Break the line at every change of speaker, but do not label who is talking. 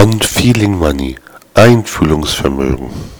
One Feeling Money Einfühlungsvermögen.